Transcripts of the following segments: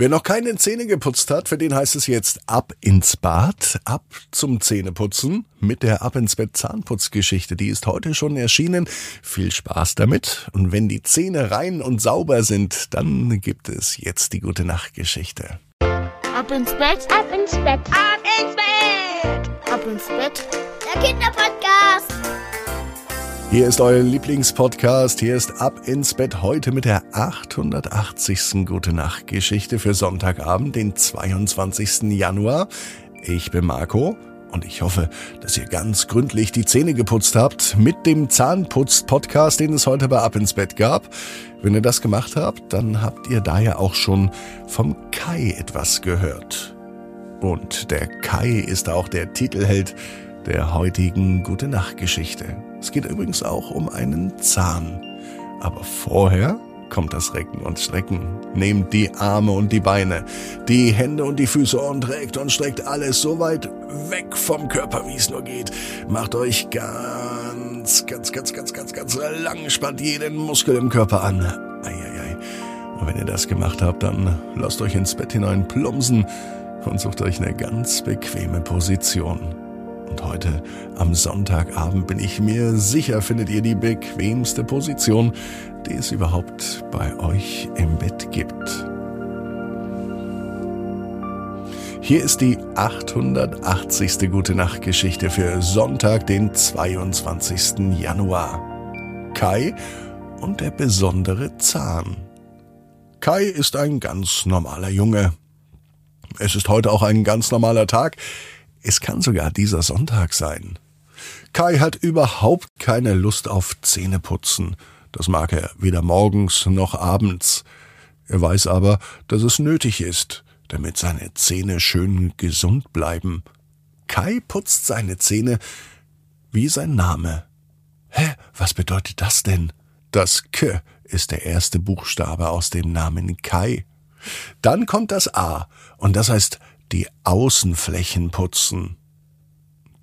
Wer noch keine Zähne geputzt hat, für den heißt es jetzt ab ins Bad, ab zum Zähneputzen mit der Ab ins Bett Zahnputzgeschichte. Die ist heute schon erschienen. Viel Spaß damit. Und wenn die Zähne rein und sauber sind, dann gibt es jetzt die gute Nachtgeschichte. Ab ins Bett, ab ins Bett, ab ins Bett, ab ins Bett. Der Kinderpodcast. Hier ist euer Lieblingspodcast. Hier ist Ab ins Bett heute mit der 880. Gute Nacht Geschichte für Sonntagabend, den 22. Januar. Ich bin Marco und ich hoffe, dass ihr ganz gründlich die Zähne geputzt habt mit dem Zahnputz-Podcast, den es heute bei Ab ins Bett gab. Wenn ihr das gemacht habt, dann habt ihr da ja auch schon vom Kai etwas gehört. Und der Kai ist auch der Titelheld der heutigen Gute Nacht Geschichte. Es geht übrigens auch um einen Zahn. Aber vorher kommt das Recken und Strecken. Nehmt die Arme und die Beine, die Hände und die Füße und reckt und streckt alles so weit weg vom Körper, wie es nur geht. Macht euch ganz, ganz, ganz, ganz, ganz, ganz lang, spannt jeden Muskel im Körper an. Eieiei. Und wenn ihr das gemacht habt, dann lasst euch ins Bett hinein plumpsen und sucht euch eine ganz bequeme Position. Heute am Sonntagabend bin ich mir sicher, findet ihr die bequemste Position, die es überhaupt bei euch im Bett gibt. Hier ist die 880. Gute Nacht Geschichte für Sonntag, den 22. Januar. Kai und der besondere Zahn. Kai ist ein ganz normaler Junge. Es ist heute auch ein ganz normaler Tag. Es kann sogar dieser Sonntag sein. Kai hat überhaupt keine Lust auf Zähneputzen. Das mag er weder morgens noch abends. Er weiß aber, dass es nötig ist, damit seine Zähne schön gesund bleiben. Kai putzt seine Zähne wie sein Name. Hä, was bedeutet das denn? Das K ist der erste Buchstabe aus dem Namen Kai. Dann kommt das A, und das heißt die Außenflächen putzen.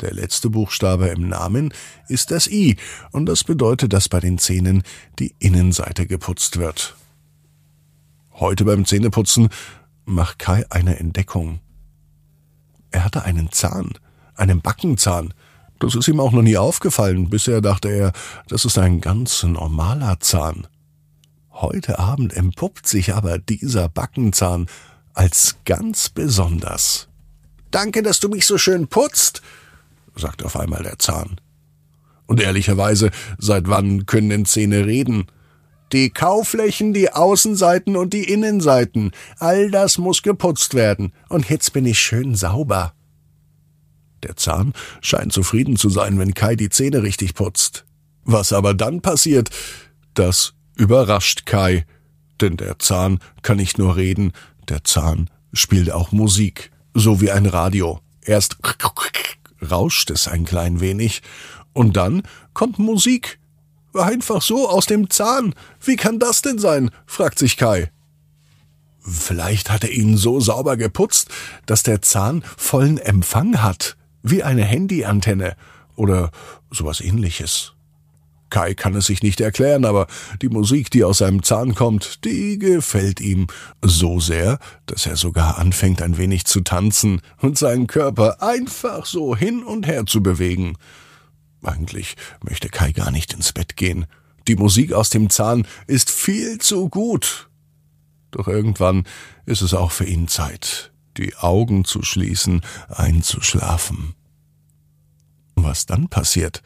Der letzte Buchstabe im Namen ist das I, und das bedeutet, dass bei den Zähnen die Innenseite geputzt wird. Heute beim Zähneputzen macht Kai eine Entdeckung. Er hatte einen Zahn, einen Backenzahn. Das ist ihm auch noch nie aufgefallen. Bisher dachte er, das ist ein ganz normaler Zahn. Heute Abend empuppt sich aber dieser Backenzahn als ganz besonders. Danke, dass du mich so schön putzt, sagt auf einmal der Zahn. Und ehrlicherweise, seit wann können denn Zähne reden? Die Kauflächen, die Außenseiten und die Innenseiten, all das muss geputzt werden, und jetzt bin ich schön sauber. Der Zahn scheint zufrieden zu sein, wenn Kai die Zähne richtig putzt. Was aber dann passiert, das überrascht Kai, denn der Zahn kann nicht nur reden, der Zahn spielt auch Musik, so wie ein Radio. Erst rauscht es ein klein wenig, und dann kommt Musik. Einfach so aus dem Zahn. Wie kann das denn sein? fragt sich Kai. Vielleicht hat er ihn so sauber geputzt, dass der Zahn vollen Empfang hat, wie eine Handyantenne oder sowas ähnliches. Kai kann es sich nicht erklären, aber die Musik, die aus seinem Zahn kommt, die gefällt ihm so sehr, dass er sogar anfängt ein wenig zu tanzen und seinen Körper einfach so hin und her zu bewegen. Eigentlich möchte Kai gar nicht ins Bett gehen. Die Musik aus dem Zahn ist viel zu gut. Doch irgendwann ist es auch für ihn Zeit, die Augen zu schließen, einzuschlafen. Was dann passiert,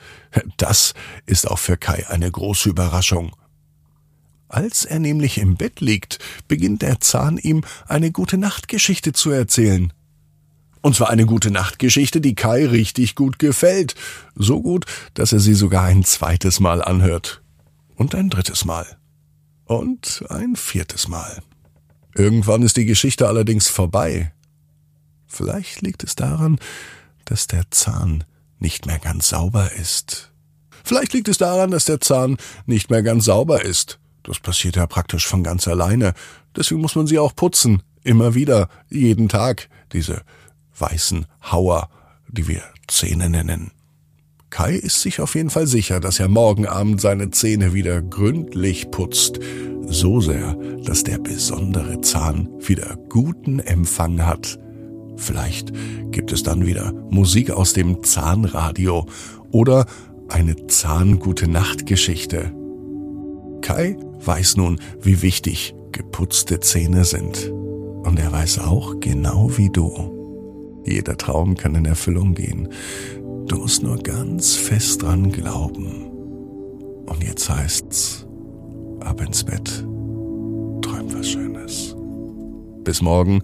das ist auch für Kai eine große Überraschung. Als er nämlich im Bett liegt, beginnt der Zahn ihm eine gute Nachtgeschichte zu erzählen. Und zwar eine gute Nachtgeschichte, die Kai richtig gut gefällt. So gut, dass er sie sogar ein zweites Mal anhört. Und ein drittes Mal. Und ein viertes Mal. Irgendwann ist die Geschichte allerdings vorbei. Vielleicht liegt es daran, dass der Zahn nicht mehr ganz sauber ist. Vielleicht liegt es daran, dass der Zahn nicht mehr ganz sauber ist. Das passiert ja praktisch von ganz alleine. Deswegen muss man sie auch putzen. Immer wieder, jeden Tag. Diese weißen Hauer, die wir Zähne nennen. Kai ist sich auf jeden Fall sicher, dass er morgen Abend seine Zähne wieder gründlich putzt. So sehr, dass der besondere Zahn wieder guten Empfang hat. Vielleicht gibt es dann wieder Musik aus dem Zahnradio oder eine Zahngute Nachtgeschichte. Kai weiß nun, wie wichtig geputzte Zähne sind. Und er weiß auch, genau wie du, jeder Traum kann in Erfüllung gehen. Du musst nur ganz fest dran glauben. Und jetzt heißt's, ab ins Bett, träum was Schönes. Bis morgen,